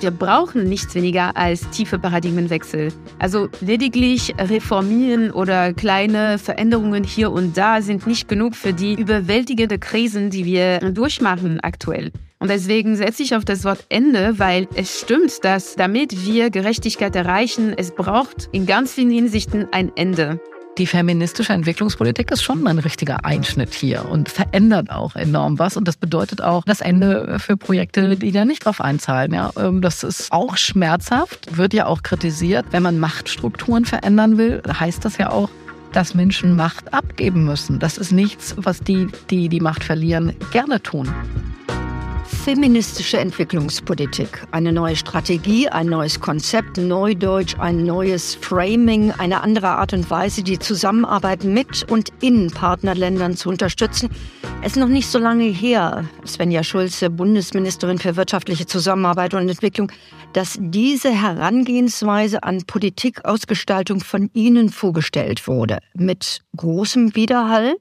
Wir brauchen nichts weniger als tiefe Paradigmenwechsel. Also lediglich reformieren oder kleine Veränderungen hier und da sind nicht genug für die überwältigende Krisen, die wir durchmachen aktuell. Und deswegen setze ich auf das Wort Ende, weil es stimmt, dass damit wir Gerechtigkeit erreichen, es braucht in ganz vielen Hinsichten ein Ende. Die feministische Entwicklungspolitik ist schon ein richtiger Einschnitt hier und verändert auch enorm was. Und das bedeutet auch das Ende für Projekte, die da nicht drauf einzahlen. Ja, ähm, das ist auch schmerzhaft, wird ja auch kritisiert. Wenn man Machtstrukturen verändern will, heißt das ja auch, dass Menschen Macht abgeben müssen. Das ist nichts, was die, die die Macht verlieren, gerne tun. Feministische Entwicklungspolitik. Eine neue Strategie, ein neues Konzept, Neudeutsch, ein neues Framing, eine andere Art und Weise, die Zusammenarbeit mit und in Partnerländern zu unterstützen. Es ist noch nicht so lange her, Svenja Schulze, Bundesministerin für wirtschaftliche Zusammenarbeit und Entwicklung, dass diese Herangehensweise an Politikausgestaltung von Ihnen vorgestellt wurde. Mit großem Widerhall?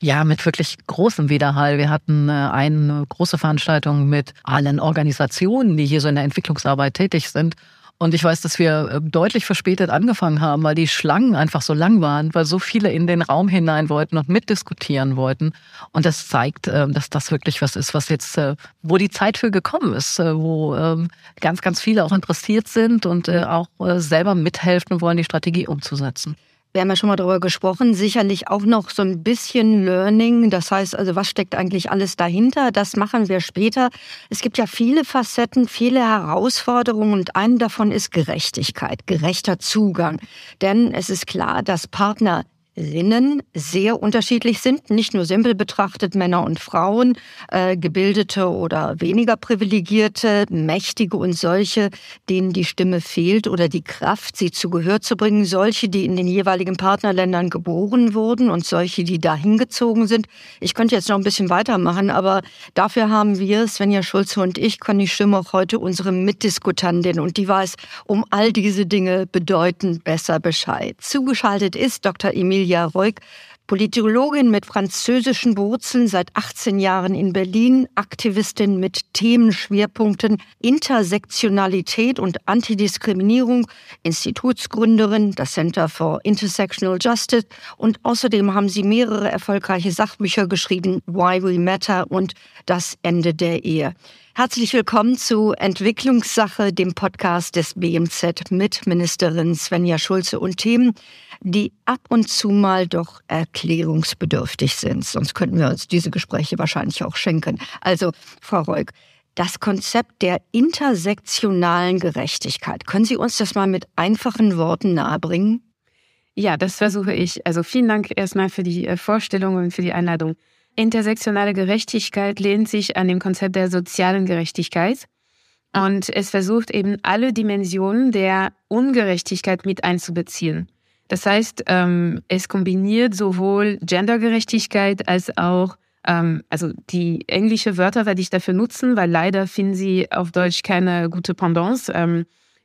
Ja, mit wirklich großem Widerhall. Wir hatten äh, eine große Veranstaltung mit allen Organisationen, die hier so in der Entwicklungsarbeit tätig sind. Und ich weiß, dass wir äh, deutlich verspätet angefangen haben, weil die Schlangen einfach so lang waren, weil so viele in den Raum hinein wollten und mitdiskutieren wollten. Und das zeigt, äh, dass das wirklich was ist, was jetzt, wo die Zeit für gekommen ist, wo ähm, ganz, ganz viele auch interessiert sind und auch selber mithelfen wollen, die Strategie umzusetzen. Wir haben ja schon mal darüber gesprochen, sicherlich auch noch so ein bisschen Learning. Das heißt also, was steckt eigentlich alles dahinter? Das machen wir später. Es gibt ja viele Facetten, viele Herausforderungen und eine davon ist Gerechtigkeit, gerechter Zugang. Denn es ist klar, dass Partner Sinnen sehr unterschiedlich sind, nicht nur simpel betrachtet Männer und Frauen, äh, gebildete oder weniger privilegierte, mächtige und solche, denen die Stimme fehlt oder die Kraft, sie zu Gehör zu bringen, solche, die in den jeweiligen Partnerländern geboren wurden und solche, die dahin gezogen sind. Ich könnte jetzt noch ein bisschen weitermachen, aber dafür haben wir, Svenja Schulze und ich, Conny Schimmoch, heute unsere Mitdiskutantin und die weiß um all diese Dinge bedeutend besser Bescheid. Zugeschaltet ist Dr. Emil Emilia Reuk, Politologin mit französischen Wurzeln, seit 18 Jahren in Berlin, Aktivistin mit Themenschwerpunkten Intersektionalität und Antidiskriminierung, Institutsgründerin, das Center for Intersectional Justice und außerdem haben sie mehrere erfolgreiche Sachbücher geschrieben, Why We Matter und Das Ende der Ehe. Herzlich willkommen zu Entwicklungssache, dem Podcast des BMZ mit Ministerin Svenja Schulze und Themen, die ab und zu mal doch erklärungsbedürftig sind. Sonst könnten wir uns diese Gespräche wahrscheinlich auch schenken. Also, Frau Reuk, das Konzept der intersektionalen Gerechtigkeit. Können Sie uns das mal mit einfachen Worten nahebringen? Ja, das versuche ich. Also vielen Dank erstmal für die äh, Vorstellung und für die Einladung. Intersektionale Gerechtigkeit lehnt sich an dem Konzept der sozialen Gerechtigkeit und es versucht eben alle Dimensionen der Ungerechtigkeit mit einzubeziehen. Das heißt, ähm, es kombiniert sowohl Gendergerechtigkeit als auch, ähm, also die englische Wörter werde ich dafür nutzen, weil leider finden sie auf Deutsch keine gute Pendance.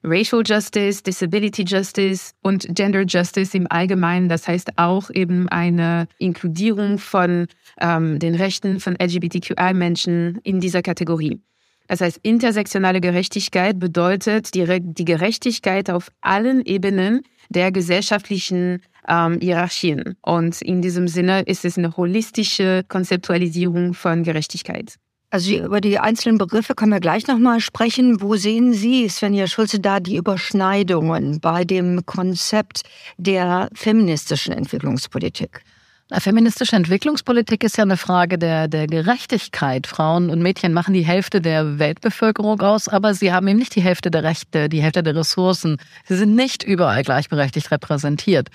Racial Justice, Disability Justice und Gender Justice im Allgemeinen. Das heißt auch eben eine Inkludierung von ähm, den Rechten von LGBTQI-Menschen in dieser Kategorie. Das heißt, intersektionale Gerechtigkeit bedeutet die, die Gerechtigkeit auf allen Ebenen der gesellschaftlichen ähm, Hierarchien. Und in diesem Sinne ist es eine holistische Konzeptualisierung von Gerechtigkeit. Also über die einzelnen Begriffe können wir gleich nochmal sprechen. Wo sehen Sie, Svenja Schulze, da die Überschneidungen bei dem Konzept der feministischen Entwicklungspolitik? Feministische Entwicklungspolitik ist ja eine Frage der, der Gerechtigkeit. Frauen und Mädchen machen die Hälfte der Weltbevölkerung aus, aber sie haben eben nicht die Hälfte der Rechte, die Hälfte der Ressourcen. Sie sind nicht überall gleichberechtigt repräsentiert.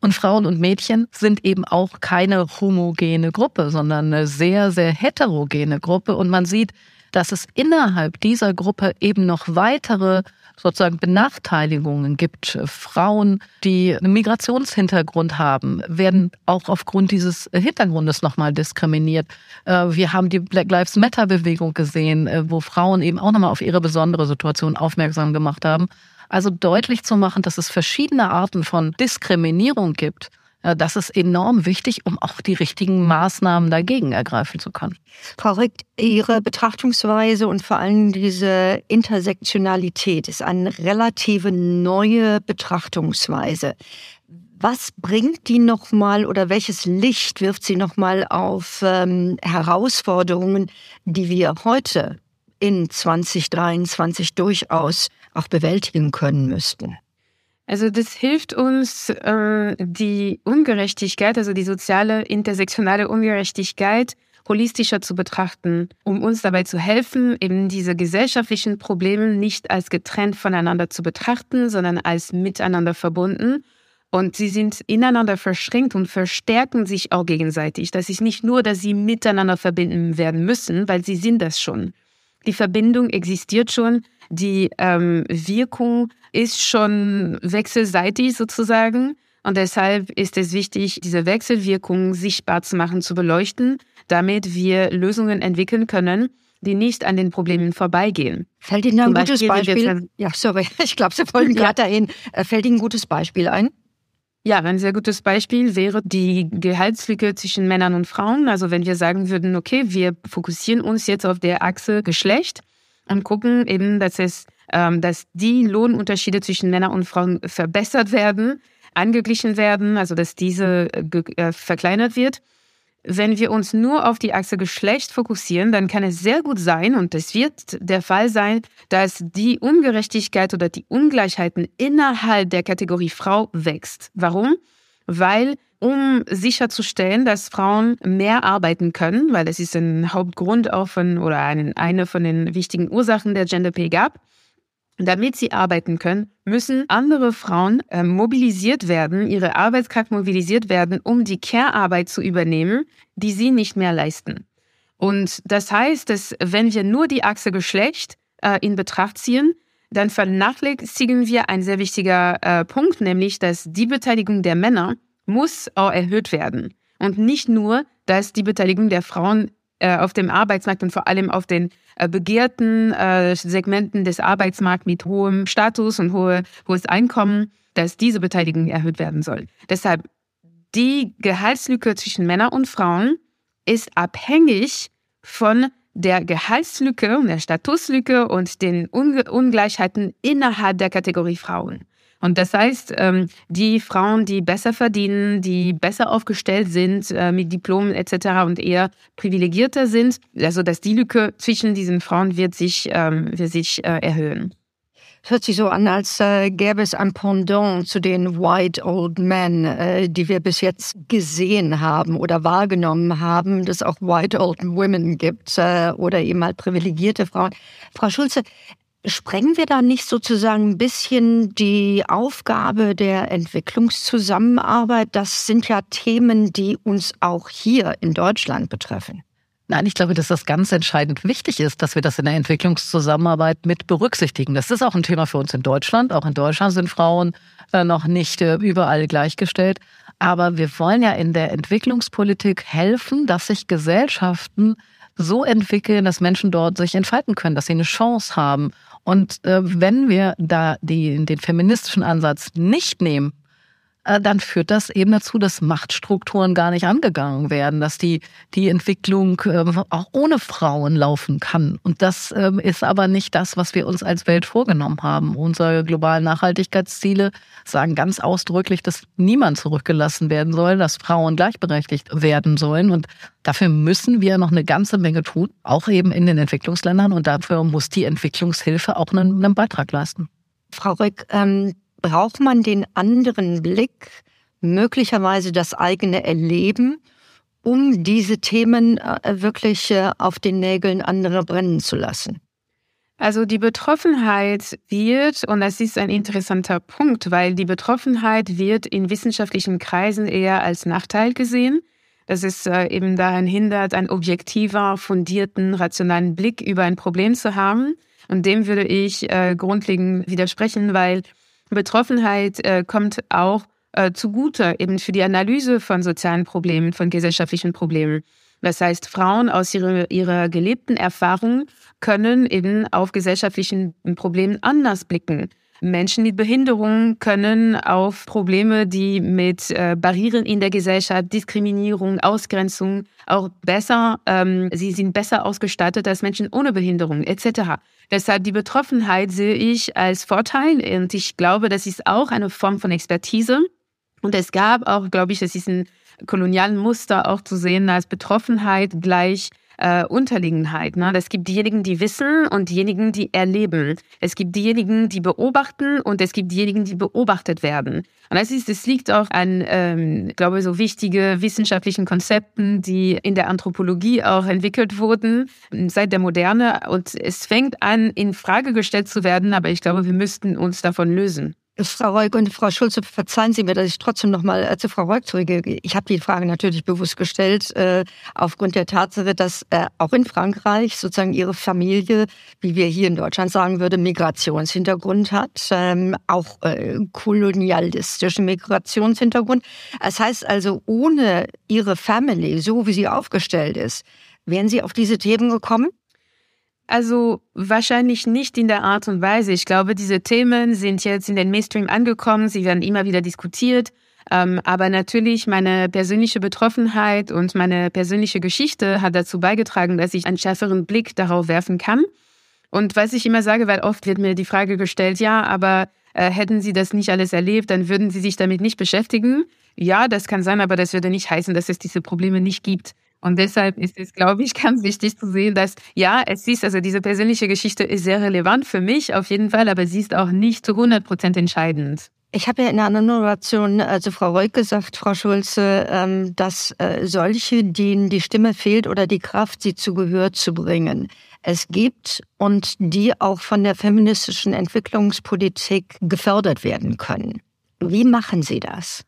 Und Frauen und Mädchen sind eben auch keine homogene Gruppe, sondern eine sehr, sehr heterogene Gruppe. Und man sieht, dass es innerhalb dieser Gruppe eben noch weitere sozusagen Benachteiligungen gibt. Frauen, die einen Migrationshintergrund haben, werden auch aufgrund dieses Hintergrundes nochmal diskriminiert. Äh, wir haben die Black Lives Matter Bewegung gesehen, äh, wo Frauen eben auch nochmal auf ihre besondere Situation aufmerksam gemacht haben. Also deutlich zu machen, dass es verschiedene Arten von Diskriminierung gibt, das ist enorm wichtig, um auch die richtigen Maßnahmen dagegen ergreifen zu können. Frau Rick, Ihre Betrachtungsweise und vor allem diese Intersektionalität ist eine relative neue Betrachtungsweise. Was bringt die nochmal oder welches Licht wirft sie nochmal auf ähm, Herausforderungen, die wir heute in 2023 durchaus auch bewältigen können müssten? Also das hilft uns, äh, die Ungerechtigkeit, also die soziale, intersektionale Ungerechtigkeit holistischer zu betrachten, um uns dabei zu helfen, eben diese gesellschaftlichen Probleme nicht als getrennt voneinander zu betrachten, sondern als miteinander verbunden und sie sind ineinander verschränkt und verstärken sich auch gegenseitig. Das ist nicht nur, dass sie miteinander verbinden werden müssen, weil sie sind das schon. Die Verbindung existiert schon, die ähm, Wirkung ist schon wechselseitig sozusagen. Und deshalb ist es wichtig, diese Wechselwirkung sichtbar zu machen, zu beleuchten, damit wir Lösungen entwickeln können, die nicht an den Problemen vorbeigehen. Fällt Ihnen ein gutes Beispiel? Beispiel ja, sorry, ich glaube, Sie wollen ja. gerade dahin. Äh, fällt Ihnen ein gutes Beispiel ein? Ja, ein sehr gutes Beispiel wäre die Gehaltslücke zwischen Männern und Frauen. Also wenn wir sagen würden, okay, wir fokussieren uns jetzt auf der Achse Geschlecht und gucken eben, dass es, ähm, dass die Lohnunterschiede zwischen Männern und Frauen verbessert werden, angeglichen werden, also dass diese äh, äh verkleinert wird wenn wir uns nur auf die Achse Geschlecht fokussieren, dann kann es sehr gut sein, und es wird der Fall sein, dass die Ungerechtigkeit oder die Ungleichheiten innerhalb der Kategorie Frau wächst. Warum? Weil um sicherzustellen, dass Frauen mehr arbeiten können, weil es ist ein Hauptgrund auch von oder eine von den wichtigen Ursachen der Gender Pay Gap, damit sie arbeiten können, müssen andere Frauen äh, mobilisiert werden, ihre Arbeitskraft mobilisiert werden, um die Care-Arbeit zu übernehmen, die sie nicht mehr leisten. Und das heißt, dass wenn wir nur die Achse Geschlecht äh, in Betracht ziehen, dann vernachlässigen wir ein sehr wichtiger äh, Punkt, nämlich, dass die Beteiligung der Männer muss auch erhöht werden. Und nicht nur, dass die Beteiligung der Frauen äh, auf dem Arbeitsmarkt und vor allem auf den äh, begehrten äh, Segmenten des Arbeitsmarkts mit hohem Status und hohe, hohes Einkommen, dass diese Beteiligung erhöht werden soll. Deshalb die Gehaltslücke zwischen Männern und Frauen ist abhängig von der Gehaltslücke der Statuslücke und den Ungleichheiten innerhalb der Kategorie Frauen. Und das heißt, ähm, die Frauen, die besser verdienen, die besser aufgestellt sind äh, mit Diplomen etc. und eher privilegierter sind, also dass die Lücke zwischen diesen Frauen wird sich, ähm, wird sich äh, erhöhen. Es hört sich so an, als äh, gäbe es ein Pendant zu den White Old Men, äh, die wir bis jetzt gesehen haben oder wahrgenommen haben, dass auch White Old Women gibt äh, oder eben halt privilegierte Frauen. Frau Schulze, Sprengen wir da nicht sozusagen ein bisschen die Aufgabe der Entwicklungszusammenarbeit? Das sind ja Themen, die uns auch hier in Deutschland betreffen. Nein, ich glaube, dass das ganz entscheidend wichtig ist, dass wir das in der Entwicklungszusammenarbeit mit berücksichtigen. Das ist auch ein Thema für uns in Deutschland. Auch in Deutschland sind Frauen äh, noch nicht äh, überall gleichgestellt. Aber wir wollen ja in der Entwicklungspolitik helfen, dass sich Gesellschaften so entwickeln, dass Menschen dort sich entfalten können, dass sie eine Chance haben. Und äh, wenn wir da die, den feministischen Ansatz nicht nehmen, dann führt das eben dazu, dass Machtstrukturen gar nicht angegangen werden, dass die, die Entwicklung ähm, auch ohne Frauen laufen kann. Und das ähm, ist aber nicht das, was wir uns als Welt vorgenommen haben. Unsere globalen Nachhaltigkeitsziele sagen ganz ausdrücklich, dass niemand zurückgelassen werden soll, dass Frauen gleichberechtigt werden sollen. Und dafür müssen wir noch eine ganze Menge tun, auch eben in den Entwicklungsländern. Und dafür muss die Entwicklungshilfe auch einen, einen Beitrag leisten. Frau Rück, ähm braucht man den anderen Blick, möglicherweise das eigene Erleben, um diese Themen äh, wirklich äh, auf den Nägeln anderer brennen zu lassen? Also die Betroffenheit wird, und das ist ein interessanter Punkt, weil die Betroffenheit wird in wissenschaftlichen Kreisen eher als Nachteil gesehen, dass es äh, eben daran hindert, einen objektiver, fundierten, rationalen Blick über ein Problem zu haben. Und dem würde ich grundlegend widersprechen, weil Betroffenheit äh, kommt auch äh, zugute eben für die Analyse von sozialen Problemen, von gesellschaftlichen Problemen. Das heißt, Frauen aus ihrer, ihrer gelebten Erfahrung können eben auf gesellschaftlichen Problemen anders blicken Menschen mit Behinderung können auf Probleme, die mit äh, Barrieren in der Gesellschaft, Diskriminierung, Ausgrenzung auch besser, ähm, sie sind besser ausgestattet als Menschen ohne Behinderung etc. Deshalb die Betroffenheit sehe ich als Vorteil und ich glaube, das ist auch eine Form von Expertise. Und es gab auch, glaube ich, das ist ein kolonialen Muster auch zu sehen als Betroffenheit gleich äh, Unterliegenheit. Ne? Es gibt diejenigen, die wissen und diejenigen, die erleben. Es gibt diejenigen, die beobachten und es gibt diejenigen, die beobachtet werden. Und das ist, es liegt auch an, ähm, glaube so wichtige wissenschaftlichen Konzepten, die in der Anthropologie auch entwickelt wurden seit der Moderne. Und es fängt an, in Frage gestellt zu werden, aber ich glaube, wir müssten uns davon lösen. Frau Reuk und Frau Schulze, verzeihen Sie mir, dass ich trotzdem noch mal äh, zu Frau Reuk zurückgehe. Ich habe die Frage natürlich bewusst gestellt, äh, aufgrund der Tatsache, dass äh, auch in Frankreich sozusagen Ihre Familie, wie wir hier in Deutschland sagen würde, Migrationshintergrund hat, ähm, auch äh, kolonialistischen Migrationshintergrund. Das heißt also, ohne Ihre Family, so wie sie aufgestellt ist, wären Sie auf diese Themen gekommen? Also wahrscheinlich nicht in der Art und Weise. Ich glaube, diese Themen sind jetzt in den Mainstream angekommen, sie werden immer wieder diskutiert. Ähm, aber natürlich meine persönliche Betroffenheit und meine persönliche Geschichte hat dazu beigetragen, dass ich einen schärferen Blick darauf werfen kann. Und was ich immer sage, weil oft wird mir die Frage gestellt, ja, aber äh, hätten Sie das nicht alles erlebt, dann würden Sie sich damit nicht beschäftigen. Ja, das kann sein, aber das würde nicht heißen, dass es diese Probleme nicht gibt. Und deshalb ist es, glaube ich, ganz wichtig zu sehen, dass ja, es ist, also diese persönliche Geschichte ist sehr relevant für mich auf jeden Fall, aber sie ist auch nicht zu 100 Prozent entscheidend. Ich habe ja in einer Moderation, also Frau Reuk gesagt, Frau Schulze, ähm, dass äh, solche, denen die Stimme fehlt oder die Kraft, sie zu Gehör zu bringen, es gibt und die auch von der feministischen Entwicklungspolitik gefördert werden können. Wie machen Sie das?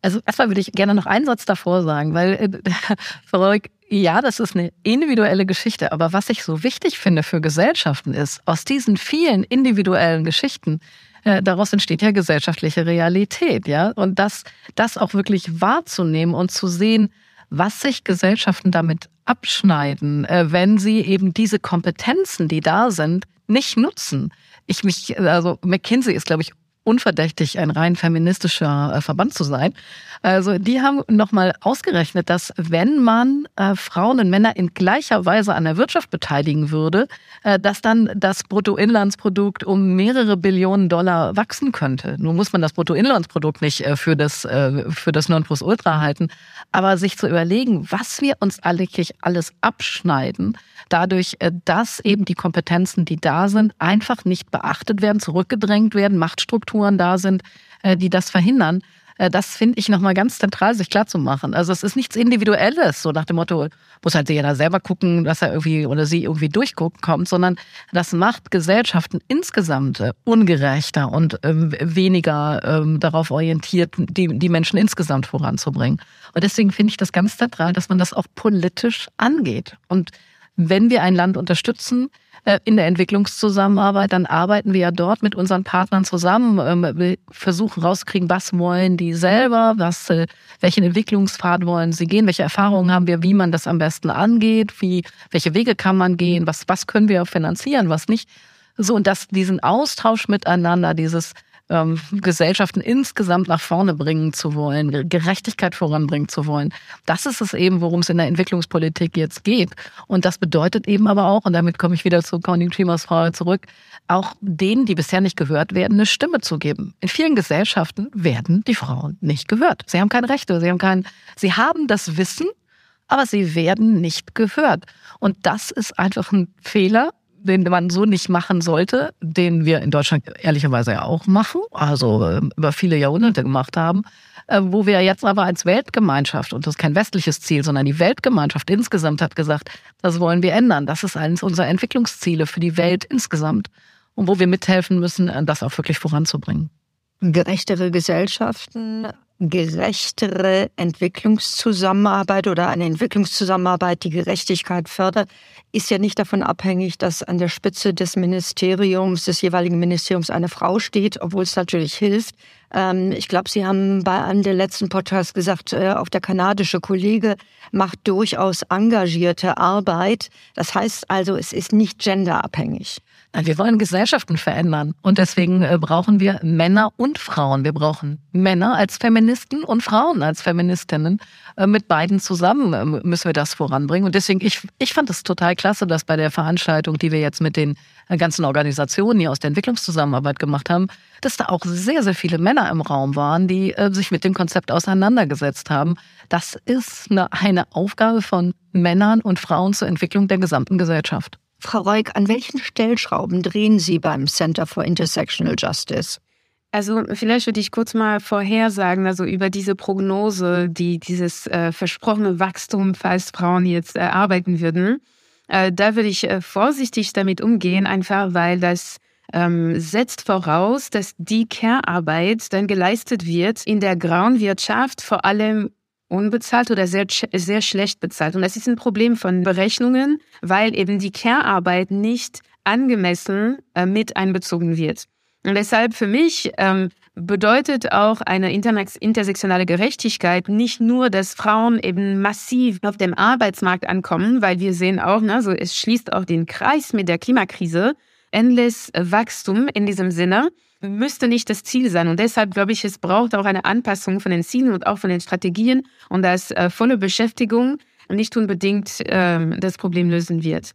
Also erstmal würde ich gerne noch einen Satz davor sagen, weil äh, Frau ja, das ist eine individuelle Geschichte, aber was ich so wichtig finde für Gesellschaften ist, aus diesen vielen individuellen Geschichten, äh, daraus entsteht ja gesellschaftliche Realität, ja, und das, das auch wirklich wahrzunehmen und zu sehen, was sich Gesellschaften damit abschneiden, äh, wenn sie eben diese Kompetenzen, die da sind, nicht nutzen. Ich mich, also McKinsey ist, glaube ich, unverdächtig, ein rein feministischer äh, Verband zu sein. Also die haben nochmal ausgerechnet, dass wenn man äh, Frauen und Männer in gleicher Weise an der Wirtschaft beteiligen würde, äh, dass dann das Bruttoinlandsprodukt um mehrere Billionen Dollar wachsen könnte. Nun muss man das Bruttoinlandsprodukt nicht für das, für das Nonplusultra halten, aber sich zu überlegen, was wir uns eigentlich alles abschneiden, dadurch, äh, dass eben die Kompetenzen, die da sind, einfach nicht beachtet werden, zurückgedrängt werden, Machtstrukturen da sind, äh, die das verhindern. Äh, das finde ich nochmal ganz zentral, sich klarzumachen. Also es ist nichts Individuelles, so nach dem Motto, muss halt jeder selber gucken, dass er irgendwie oder sie irgendwie durchgucken kommt, sondern das macht Gesellschaften insgesamt ungerechter und ähm, weniger ähm, darauf orientiert, die, die Menschen insgesamt voranzubringen. Und deswegen finde ich das ganz zentral, dass man das auch politisch angeht. Und wenn wir ein Land unterstützen äh, in der Entwicklungszusammenarbeit, dann arbeiten wir ja dort mit unseren Partnern zusammen, ähm, wir versuchen rauszukriegen, was wollen die selber, was, äh, welchen Entwicklungspfad wollen sie gehen, welche Erfahrungen haben wir, wie man das am besten angeht, wie, welche Wege kann man gehen, was, was können wir finanzieren, was nicht. So, und dass diesen Austausch miteinander, dieses ähm, Gesellschaften insgesamt nach vorne bringen zu wollen, Gerechtigkeit voranbringen zu wollen. Das ist es eben, worum es in der Entwicklungspolitik jetzt geht. Und das bedeutet eben aber auch, und damit komme ich wieder zu Conny Trimers Frage zurück, auch denen, die bisher nicht gehört werden, eine Stimme zu geben. In vielen Gesellschaften werden die Frauen nicht gehört. Sie haben keine Rechte, sie haben kein, sie haben das Wissen, aber sie werden nicht gehört. Und das ist einfach ein Fehler, den man so nicht machen sollte, den wir in Deutschland ehrlicherweise ja auch machen, also äh, über viele Jahrhunderte gemacht haben, äh, wo wir jetzt aber als Weltgemeinschaft, und das ist kein westliches Ziel, sondern die Weltgemeinschaft insgesamt hat gesagt, das wollen wir ändern. Das ist eines unserer Entwicklungsziele für die Welt insgesamt und wo wir mithelfen müssen, äh, das auch wirklich voranzubringen. Gerechtere Gesellschaften gerechtere Entwicklungszusammenarbeit oder eine Entwicklungszusammenarbeit, die Gerechtigkeit fördert, ist ja nicht davon abhängig, dass an der Spitze des Ministeriums, des jeweiligen Ministeriums eine Frau steht, obwohl es natürlich hilft. Ähm, ich glaube, Sie haben bei einem der letzten Podcasts gesagt, äh, auch der kanadische Kollege macht durchaus engagierte Arbeit. Das heißt also, es ist nicht genderabhängig. Wir wollen Gesellschaften verändern und deswegen äh, brauchen wir Männer und Frauen. Wir brauchen Männer als Feministen und Frauen als Feministinnen. Äh, mit beiden zusammen ähm, müssen wir das voranbringen. Und deswegen, ich, ich fand es total klasse, dass bei der Veranstaltung, die wir jetzt mit den äh, ganzen Organisationen hier aus der Entwicklungszusammenarbeit gemacht haben, dass da auch sehr, sehr viele Männer im Raum waren, die sich mit dem Konzept auseinandergesetzt haben. Das ist eine, eine Aufgabe von Männern und Frauen zur Entwicklung der gesamten Gesellschaft. Frau Reuk, an welchen Stellschrauben drehen Sie beim Center for Intersectional Justice? Also vielleicht würde ich kurz mal vorhersagen, also über diese Prognose, die dieses äh, versprochene Wachstum, falls Frauen jetzt äh, arbeiten würden, äh, da würde ich äh, vorsichtig damit umgehen, einfach weil das ähm, setzt voraus, dass die Care-Arbeit dann geleistet wird in der grauen Wirtschaft, vor allem unbezahlt oder sehr, sehr schlecht bezahlt. Und das ist ein Problem von Berechnungen, weil eben die Care-Arbeit nicht angemessen äh, mit einbezogen wird. Und deshalb für mich ähm, bedeutet auch eine intersektionale Gerechtigkeit nicht nur, dass Frauen eben massiv auf dem Arbeitsmarkt ankommen, weil wir sehen auch, ne, so es schließt auch den Kreis mit der Klimakrise, endless Wachstum in diesem Sinne, müsste nicht das Ziel sein. Und deshalb glaube ich, es braucht auch eine Anpassung von den Zielen und auch von den Strategien und dass äh, volle Beschäftigung nicht unbedingt äh, das Problem lösen wird.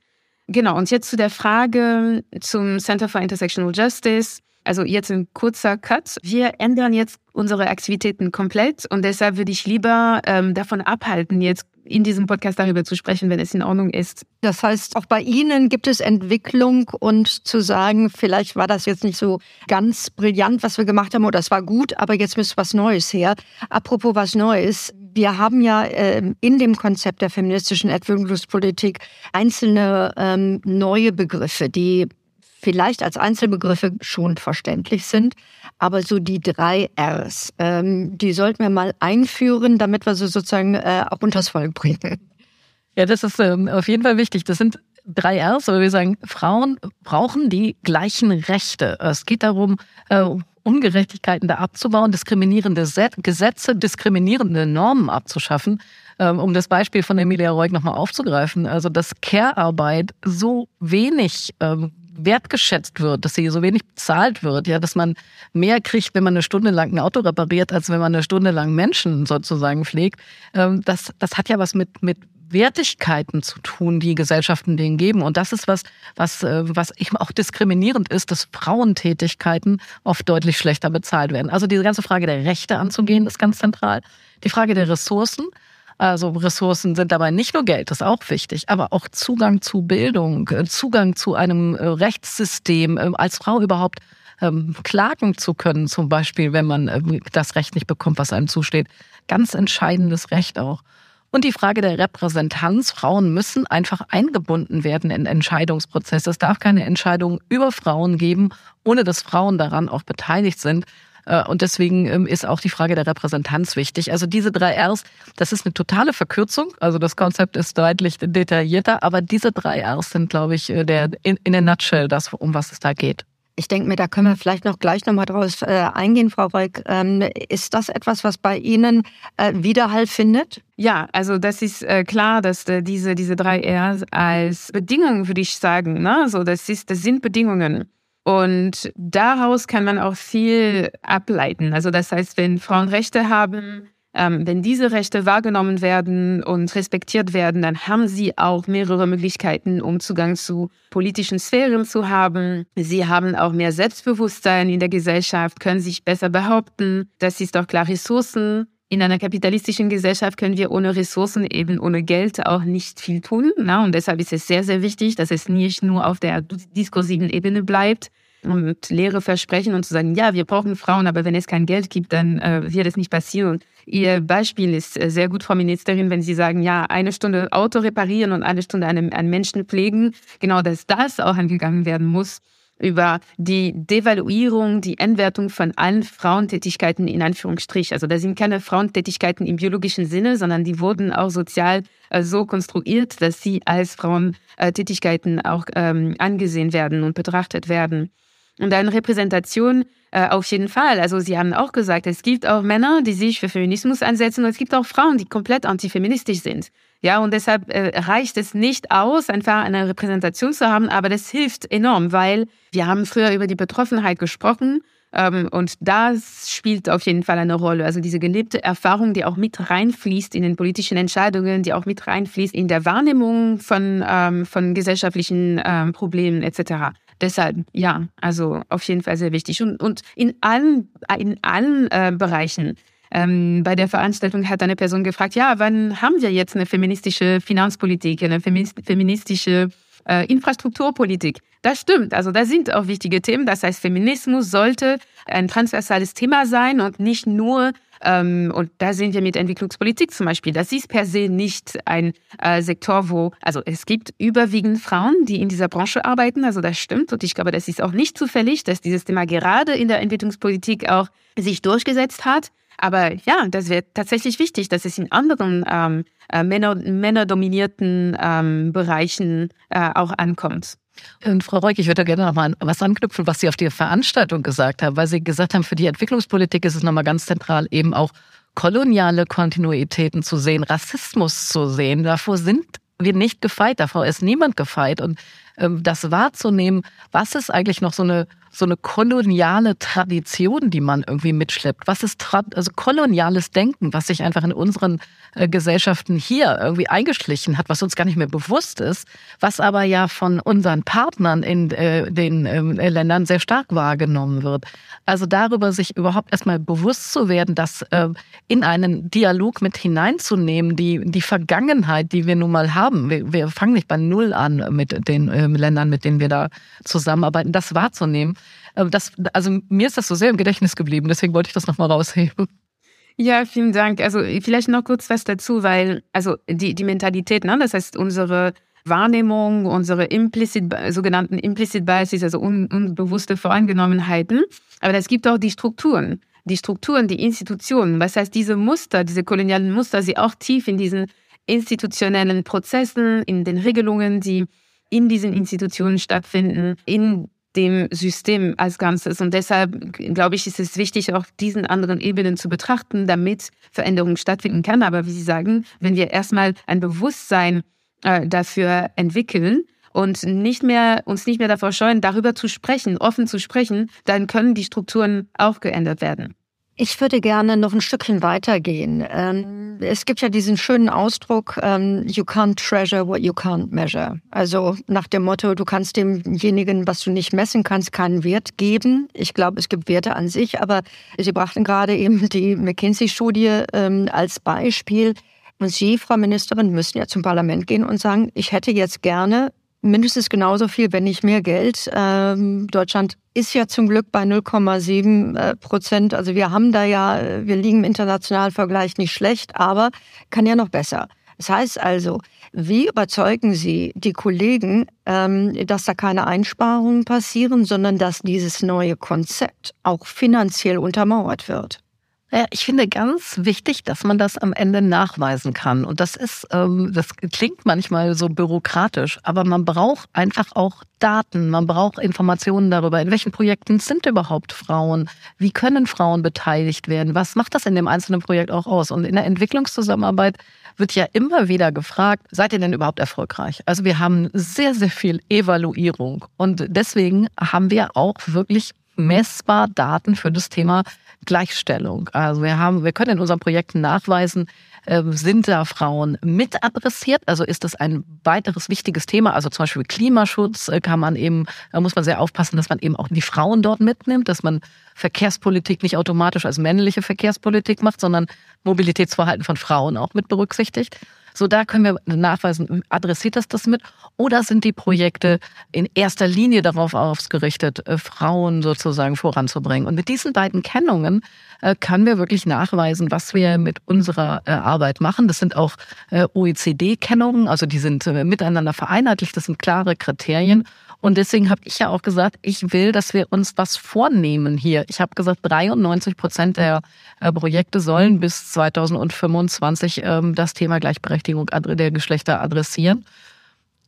Genau, und jetzt zu der Frage zum Center for Intersectional Justice. Also jetzt ein kurzer Cut. Wir ändern jetzt unsere Aktivitäten komplett und deshalb würde ich lieber ähm, davon abhalten, jetzt in diesem Podcast darüber zu sprechen, wenn es in Ordnung ist. Das heißt, auch bei Ihnen gibt es Entwicklung und zu sagen, vielleicht war das jetzt nicht so ganz brillant, was wir gemacht haben, oder es war gut, aber jetzt müsste was Neues her. Apropos was Neues. Wir haben ja äh, in dem Konzept der feministischen Entwicklungspolitik einzelne ähm, neue Begriffe, die vielleicht als Einzelbegriffe schon verständlich sind, aber so die drei Rs, ähm, die sollten wir mal einführen, damit wir sie sozusagen äh, auch unters Volk bringen. Ja, das ist ähm, auf jeden Fall wichtig. Das sind drei Rs, aber wir sagen, Frauen brauchen die gleichen Rechte. Es geht darum, äh, Ungerechtigkeiten da abzubauen, diskriminierende Gesetze, diskriminierende Normen abzuschaffen. Ähm, um das Beispiel von Emilia Reuk nochmal aufzugreifen. Also, dass Care-Arbeit so wenig ähm, wertgeschätzt wird, dass sie so wenig bezahlt wird, ja, dass man mehr kriegt, wenn man eine Stunde lang ein Auto repariert, als wenn man eine Stunde lang Menschen sozusagen pflegt. Ähm, das, das hat ja was mit, mit Wertigkeiten zu tun, die Gesellschaften denen geben. Und das ist was, was, äh, was eben auch diskriminierend ist, dass Frauentätigkeiten oft deutlich schlechter bezahlt werden. Also diese ganze Frage der Rechte anzugehen, ist ganz zentral. Die Frage der Ressourcen. Also Ressourcen sind dabei nicht nur Geld, das ist auch wichtig, aber auch Zugang zu Bildung, äh, Zugang zu einem äh, Rechtssystem, ähm, als Frau überhaupt ähm, klagen zu können, zum Beispiel, wenn man ähm, das Recht nicht bekommt, was einem zusteht. Ganz entscheidendes Recht auch. Und die Frage der Repräsentanz. Frauen müssen einfach eingebunden werden in Entscheidungsprozesse. Es darf keine Entscheidungen über Frauen geben, ohne dass Frauen daran auch beteiligt sind. Äh, und deswegen ähm, ist auch die Frage der Repräsentanz wichtig. Also diese drei Rs, das ist eine totale Verkürzung. Also das Konzept ist deutlich detaillierter, aber diese drei Rs sind, glaube ich, äh, der in, in a nutshell das, um was es da geht. Ich denke mir, da können wir vielleicht noch gleich nochmal draus äh, eingehen, Frau Reuk. Ähm, ist das etwas, was bei Ihnen Widerhall findet? Ja, also das ist klar, dass diese, diese drei Rs als Bedingungen, würde ich sagen, ne? so, das, ist, das sind Bedingungen. Und daraus kann man auch viel ableiten. Also das heißt, wenn Frauen Rechte haben, ähm, wenn diese Rechte wahrgenommen werden und respektiert werden, dann haben sie auch mehrere Möglichkeiten, um Zugang zu politischen Sphären zu haben. Sie haben auch mehr Selbstbewusstsein in der Gesellschaft, können sich besser behaupten. Das ist auch klar Ressourcen in einer kapitalistischen Gesellschaft können wir ohne Ressourcen, eben ohne Geld auch nicht viel tun. Na? Und deshalb ist es sehr, sehr wichtig, dass es nicht nur auf der diskursiven Ebene bleibt und leere Versprechen und zu sagen, ja, wir brauchen Frauen, aber wenn es kein Geld gibt, dann äh, wird es nicht passieren. Ihr Beispiel ist äh, sehr gut, Frau Ministerin, wenn Sie sagen, ja, eine Stunde Auto reparieren und eine Stunde einen, einen Menschen pflegen. Genau, dass das auch angegangen werden muss über die Devaluierung, die Entwertung von allen Frauentätigkeiten in Anführungsstrich. Also da sind keine Frauentätigkeiten im biologischen Sinne, sondern die wurden auch sozial äh, so konstruiert, dass sie als Frauentätigkeiten auch ähm, angesehen werden und betrachtet werden. Und dann Repräsentation äh, auf jeden Fall. Also Sie haben auch gesagt, es gibt auch Männer, die sich für Feminismus einsetzen und es gibt auch Frauen, die komplett antifeministisch sind. Ja, und deshalb äh, reicht es nicht aus, einfach eine Repräsentation zu haben, aber das hilft enorm, weil wir haben früher über die Betroffenheit gesprochen ähm, und das spielt auf jeden Fall eine Rolle. Also diese gelebte Erfahrung, die auch mit reinfließt in den politischen Entscheidungen, die auch mit reinfließt in der Wahrnehmung von, ähm, von gesellschaftlichen ähm, Problemen etc. Deshalb, ja, also auf jeden Fall sehr wichtig. Und, und in allen, in allen äh, Bereichen. Ähm, bei der Veranstaltung hat eine Person gefragt, ja, wann haben wir jetzt eine feministische Finanzpolitik, eine feministische äh, Infrastrukturpolitik? Das stimmt. Also da sind auch wichtige Themen. Das heißt, Feminismus sollte ein transversales Thema sein und nicht nur ähm, und da sind wir mit Entwicklungspolitik zum Beispiel. Das ist per se nicht ein äh, Sektor, wo, also es gibt überwiegend Frauen, die in dieser Branche arbeiten. Also das stimmt. Und ich glaube, das ist auch nicht zufällig, dass dieses Thema gerade in der Entwicklungspolitik auch sich durchgesetzt hat. Aber ja, das wäre tatsächlich wichtig, dass es in anderen ähm, äh, Männer, männerdominierten ähm, Bereichen äh, auch ankommt. Und Frau Reuk, ich würde gerne noch mal was anknüpfen, was Sie auf die Veranstaltung gesagt haben, weil Sie gesagt haben, für die Entwicklungspolitik ist es nochmal ganz zentral, eben auch koloniale Kontinuitäten zu sehen, Rassismus zu sehen. Davor sind wir nicht gefeit, davor ist niemand gefeit. Und das wahrzunehmen, was ist eigentlich noch so eine so eine koloniale Tradition, die man irgendwie mitschleppt. Was ist also koloniales Denken, was sich einfach in unseren äh, Gesellschaften hier irgendwie eingeschlichen hat, was uns gar nicht mehr bewusst ist, was aber ja von unseren Partnern in äh, den äh, Ländern sehr stark wahrgenommen wird. Also darüber sich überhaupt erstmal bewusst zu werden, das äh, in einen Dialog mit hineinzunehmen, die, die Vergangenheit, die wir nun mal haben. Wir, wir fangen nicht bei Null an mit den äh, Ländern, mit denen wir da zusammenarbeiten, das wahrzunehmen. Äh, das, also mir ist das so sehr im Gedächtnis geblieben, deswegen wollte ich das nochmal rausheben. Ja, vielen Dank. Also vielleicht noch kurz was dazu, weil also die, die Mentalität, ne, das heißt unsere Wahrnehmung, unsere implicit, sogenannten implicit biases, also un, unbewusste Voreingenommenheiten. Aber es gibt auch die Strukturen, die Strukturen, die Institutionen. Was heißt, diese Muster, diese kolonialen Muster, sie auch tief in diesen institutionellen Prozessen, in den Regelungen, die in diesen Institutionen stattfinden, in dem System als Ganzes. Und deshalb, glaube ich, ist es wichtig, auch diesen anderen Ebenen zu betrachten, damit Veränderung stattfinden kann. Aber wie Sie sagen, wenn wir erstmal ein Bewusstsein äh, dafür entwickeln, und nicht mehr, uns nicht mehr davor scheuen, darüber zu sprechen, offen zu sprechen, dann können die Strukturen auch geändert werden. Ich würde gerne noch ein Stückchen weitergehen. Ähm, es gibt ja diesen schönen Ausdruck, ähm, you can't treasure what you can't measure. Also nach dem Motto, du kannst demjenigen, was du nicht messen kannst, keinen Wert geben. Ich glaube, es gibt Werte an sich, aber Sie brachten gerade eben die McKinsey-Studie ähm, als Beispiel. Und Sie, Frau Ministerin, müssen ja zum Parlament gehen und sagen, ich hätte jetzt gerne mindestens genauso viel, wenn nicht mehr Geld. Ähm, Deutschland ist ja zum Glück bei 0,7 äh, Prozent. Also wir haben da ja, wir liegen im internationalen Vergleich nicht schlecht, aber kann ja noch besser. Das heißt also, wie überzeugen Sie die Kollegen, ähm, dass da keine Einsparungen passieren, sondern dass dieses neue Konzept auch finanziell untermauert wird? Ich finde ganz wichtig, dass man das am Ende nachweisen kann. Und das ist, ähm, das klingt manchmal so bürokratisch, aber man braucht einfach auch Daten, man braucht Informationen darüber, in welchen Projekten sind überhaupt Frauen, wie können Frauen beteiligt werden, was macht das in dem einzelnen Projekt auch aus. Und in der Entwicklungszusammenarbeit wird ja immer wieder gefragt, seid ihr denn überhaupt erfolgreich? Also wir haben sehr, sehr viel Evaluierung und deswegen haben wir auch wirklich messbar Daten für das Thema Gleichstellung. Also wir haben, wir können in unseren Projekten nachweisen, äh, sind da Frauen mit adressiert? Also ist das ein weiteres wichtiges Thema? Also zum Beispiel Klimaschutz äh, kann man eben, da muss man sehr aufpassen, dass man eben auch die Frauen dort mitnimmt, dass man Verkehrspolitik nicht automatisch als männliche Verkehrspolitik macht, sondern Mobilitätsverhalten von Frauen auch mit berücksichtigt. So, da können wir nachweisen, adressiert das das mit? Oder sind die Projekte in erster Linie darauf ausgerichtet, äh, Frauen sozusagen voranzubringen? Und mit diesen beiden Kennungen äh, können wir wirklich nachweisen, was wir mit unserer äh, Arbeit machen. Das sind auch OECD-Kennungen, also die sind miteinander vereinheitlicht, das sind klare Kriterien. Und deswegen habe ich ja auch gesagt, ich will, dass wir uns was vornehmen hier. Ich habe gesagt, 93 Prozent der äh, Projekte sollen bis 2025 ähm, das Thema Gleichberechtigung der Geschlechter adressieren.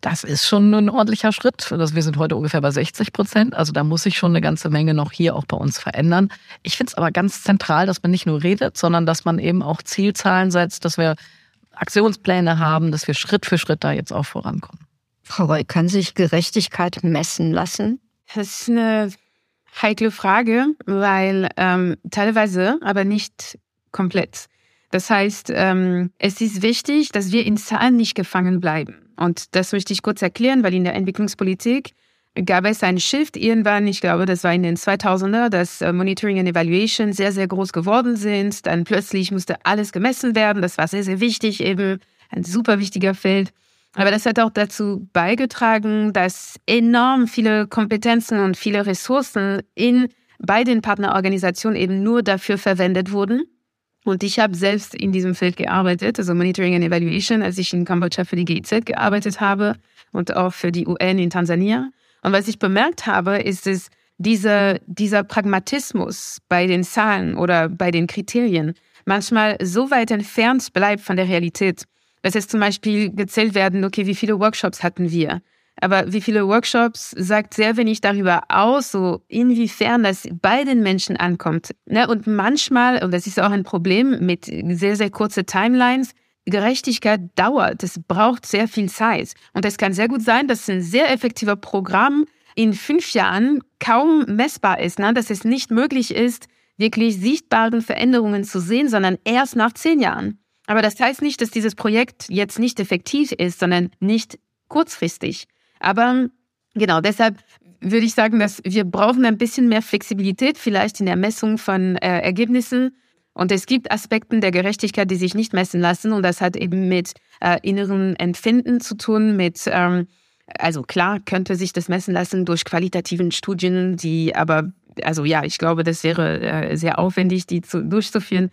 Das ist schon ein ordentlicher Schritt. Wir sind heute ungefähr bei 60 Prozent. Also da muss sich schon eine ganze Menge noch hier auch bei uns verändern. Ich finde es aber ganz zentral, dass man nicht nur redet, sondern dass man eben auch Zielzahlen setzt, dass wir Aktionspläne haben, dass wir Schritt für Schritt da jetzt auch vorankommen. Frau Roy, kann sich Gerechtigkeit messen lassen? Das ist eine heikle Frage, weil ähm, teilweise, aber nicht komplett. Das heißt, ähm, es ist wichtig, dass wir in Zahlen nicht gefangen bleiben. Und das möchte ich kurz erklären, weil in der Entwicklungspolitik gab es einen Shift irgendwann, ich glaube, das war in den 2000er, dass äh, Monitoring and Evaluation sehr, sehr groß geworden sind. Dann plötzlich musste alles gemessen werden. Das war sehr, sehr wichtig, eben ein super wichtiger Feld. Aber das hat auch dazu beigetragen, dass enorm viele Kompetenzen und viele Ressourcen in bei den Partnerorganisationen eben nur dafür verwendet wurden, und ich habe selbst in diesem Feld gearbeitet, also Monitoring and Evaluation, als ich in Kambodscha für die GIZ gearbeitet habe und auch für die UN in Tansania. Und was ich bemerkt habe, ist, dass dieser, dieser Pragmatismus bei den Zahlen oder bei den Kriterien manchmal so weit entfernt bleibt von der Realität, dass es zum Beispiel gezählt werden, okay, wie viele Workshops hatten wir? Aber wie viele Workshops sagt sehr wenig darüber aus, so inwiefern das bei den Menschen ankommt. Ne? Und manchmal, und das ist auch ein Problem mit sehr, sehr kurzen Timelines, Gerechtigkeit dauert. Es braucht sehr viel Zeit. Und es kann sehr gut sein, dass ein sehr effektiver Programm in fünf Jahren kaum messbar ist, ne? dass es nicht möglich ist, wirklich sichtbare Veränderungen zu sehen, sondern erst nach zehn Jahren. Aber das heißt nicht, dass dieses Projekt jetzt nicht effektiv ist, sondern nicht kurzfristig. Aber genau, deshalb würde ich sagen, dass wir brauchen ein bisschen mehr Flexibilität vielleicht in der Messung von äh, Ergebnissen. Und es gibt Aspekte der Gerechtigkeit, die sich nicht messen lassen. Und das hat eben mit äh, inneren Empfinden zu tun, mit, ähm, also klar, könnte sich das messen lassen durch qualitativen Studien, die aber, also ja, ich glaube, das wäre äh, sehr aufwendig, die zu, durchzuführen.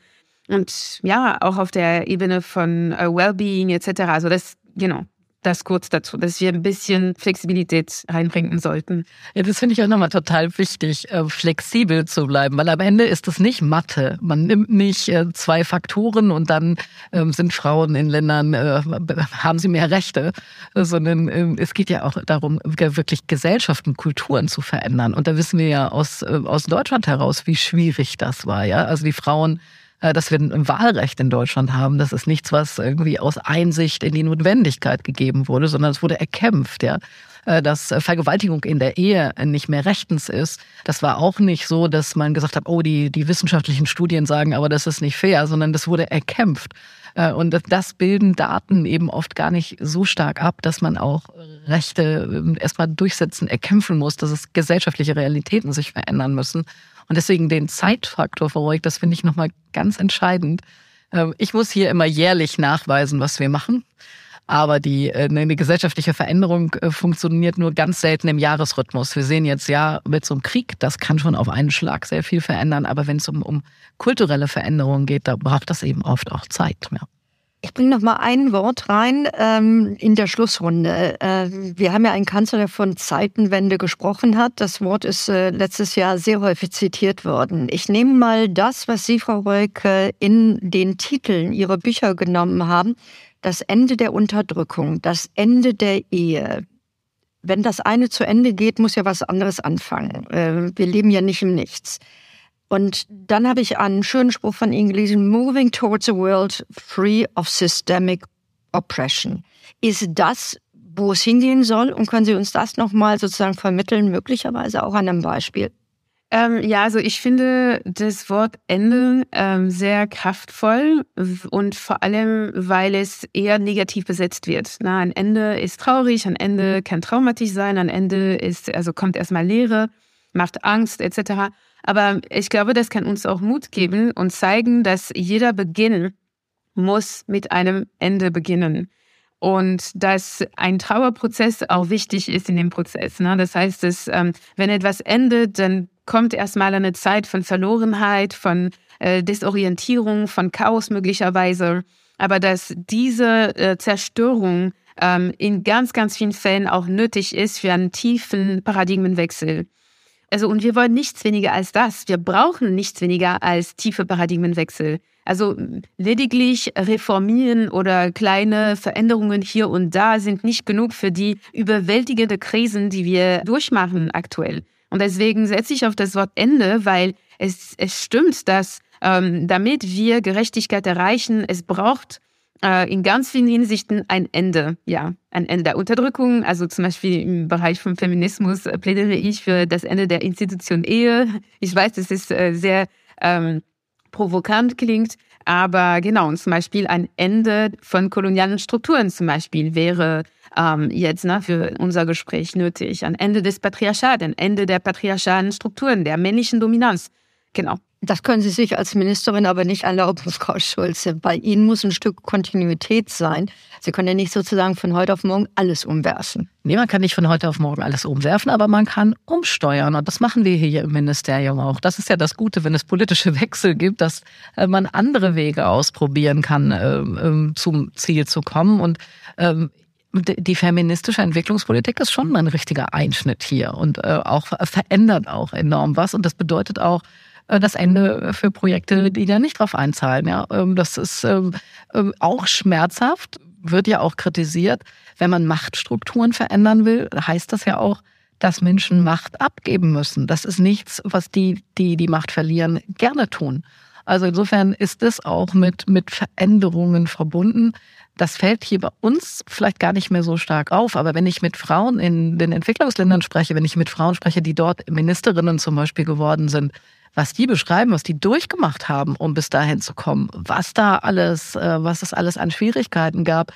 Und ja, auch auf der Ebene von äh, Wellbeing etc. Also das, genau, das kurz dazu, dass wir ein bisschen Flexibilität reinbringen sollten. Ja, das finde ich auch nochmal total wichtig, äh, flexibel zu bleiben, weil am Ende ist es nicht Mathe. Man nimmt nicht äh, zwei Faktoren und dann ähm, sind Frauen in Ländern, haben sie mehr Rechte, sondern ähm, es geht ja auch darum, wirklich Gesellschaften, Kulturen zu verändern. Und da wissen wir ja aus, aus Deutschland heraus, wie schwierig das war. Ja, also die Frauen dass wir ein Wahlrecht in Deutschland haben. Das ist nichts, was irgendwie aus Einsicht in die Notwendigkeit gegeben wurde, sondern es wurde erkämpft, ja äh, dass Vergewaltigung in der Ehe nicht mehr rechtens ist. Das war auch nicht so, dass man gesagt hat, oh, die, die wissenschaftlichen Studien sagen, aber das ist nicht fair, sondern das wurde erkämpft. Äh, und das bilden Daten eben oft gar nicht so stark ab, dass man auch Rechte erstmal durchsetzen, erkämpfen muss, dass es gesellschaftliche Realitäten sich verändern müssen. Und deswegen den Zeitfaktor für euch, das finde ich nochmal ganz entscheidend. Ähm, ich muss hier immer jährlich nachweisen, was wir machen. Aber die äh, eine gesellschaftliche Veränderung äh, funktioniert nur ganz selten im Jahresrhythmus. Wir sehen jetzt ja mit so einem Krieg, das kann schon auf einen Schlag sehr viel verändern. Aber wenn es um, um kulturelle Veränderungen geht, da braucht das eben oft auch Zeit. Ja. Ich bringe noch mal ein Wort rein ähm, in der Schlussrunde. Äh, wir haben ja einen Kanzler, der von Zeitenwende gesprochen hat. Das Wort ist äh, letztes Jahr sehr häufig zitiert worden. Ich nehme mal das, was Sie, Frau Reuke, in den Titeln Ihrer Bücher genommen haben. Das Ende der Unterdrückung, das Ende der Ehe. Wenn das eine zu Ende geht, muss ja was anderes anfangen. Äh, wir leben ja nicht im Nichts. Und dann habe ich einen schönen Spruch von Ihnen gelesen, Moving towards a world free of systemic oppression. Ist das, wo es hingehen soll? Und können Sie uns das nochmal sozusagen vermitteln, möglicherweise auch an einem Beispiel? Ähm, ja, also ich finde das Wort Ende ähm, sehr kraftvoll und vor allem, weil es eher negativ besetzt wird. Na, ein Ende ist traurig, ein Ende kann traumatisch sein, ein Ende ist, also kommt erstmal Leere, macht Angst etc. Aber ich glaube, das kann uns auch Mut geben und zeigen, dass jeder Beginn muss mit einem Ende beginnen. Und dass ein Trauerprozess auch wichtig ist in dem Prozess. Ne? Das heißt, dass, ähm, wenn etwas endet, dann kommt erstmal eine Zeit von Verlorenheit, von äh, Desorientierung, von Chaos möglicherweise. Aber dass diese äh, Zerstörung ähm, in ganz, ganz vielen Fällen auch nötig ist für einen tiefen Paradigmenwechsel. Also, und wir wollen nichts weniger als das. Wir brauchen nichts weniger als tiefe Paradigmenwechsel. Also lediglich reformieren oder kleine Veränderungen hier und da sind nicht genug für die überwältigende Krisen, die wir durchmachen aktuell. Und deswegen setze ich auf das Wort Ende, weil es, es stimmt, dass ähm, damit wir Gerechtigkeit erreichen, es braucht in ganz vielen Hinsichten ein Ende, ja, ein Ende der Unterdrückung. Also zum Beispiel im Bereich vom Feminismus äh, plädiere ich für das Ende der Institution Ehe. Ich weiß, das ist äh, sehr ähm, provokant klingt, aber genau, und zum Beispiel ein Ende von kolonialen Strukturen zum Beispiel wäre ähm, jetzt ne, für unser Gespräch nötig. Ein Ende des Patriarchats, ein Ende der patriarchalen Strukturen, der männlichen Dominanz. Genau. Das können Sie sich als Ministerin aber nicht erlauben, Frau Schulze. Bei Ihnen muss ein Stück Kontinuität sein. Sie können ja nicht sozusagen von heute auf morgen alles umwerfen. Nee, man kann nicht von heute auf morgen alles umwerfen, aber man kann umsteuern. Und das machen wir hier im Ministerium auch. Das ist ja das Gute, wenn es politische Wechsel gibt, dass äh, man andere Wege ausprobieren kann, ähm, zum Ziel zu kommen. Und ähm, die feministische Entwicklungspolitik ist schon ein richtiger Einschnitt hier und äh, auch verändert auch enorm was. Und das bedeutet auch, äh, das Ende für Projekte, die da nicht drauf einzahlen. Ja, ähm, das ist ähm, ähm, auch schmerzhaft, wird ja auch kritisiert. Wenn man Machtstrukturen verändern will, heißt das ja auch, dass Menschen Macht abgeben müssen. Das ist nichts, was die, die die Macht verlieren, gerne tun. Also insofern ist es auch mit, mit Veränderungen verbunden. Das fällt hier bei uns vielleicht gar nicht mehr so stark auf. Aber wenn ich mit Frauen in den Entwicklungsländern spreche, wenn ich mit Frauen spreche, die dort Ministerinnen zum Beispiel geworden sind, was die beschreiben, was die durchgemacht haben, um bis dahin zu kommen, was da alles, äh, was es alles an Schwierigkeiten gab,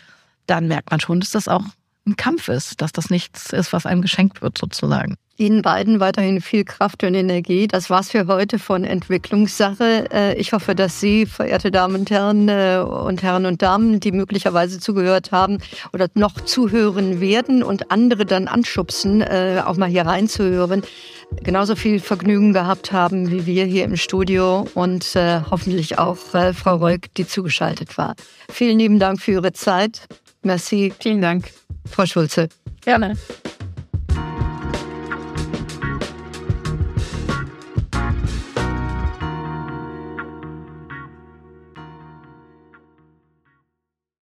dann merkt man schon, dass das auch ein Kampf ist, dass das nichts ist, was einem geschenkt wird sozusagen. Ihnen beiden weiterhin viel Kraft und Energie. Das war's für heute von Entwicklungssache. Äh, ich hoffe, dass Sie, verehrte Damen und Herren äh, und Herren und Damen, die möglicherweise zugehört haben oder noch zuhören werden und andere dann anschubsen, äh, auch mal hier reinzuhören, genauso viel Vergnügen gehabt haben wie wir hier im Studio und hoffentlich auch Frau Reuk, die zugeschaltet war. Vielen lieben Dank für Ihre Zeit. Merci. Vielen Dank. Frau Schulze. Gerne.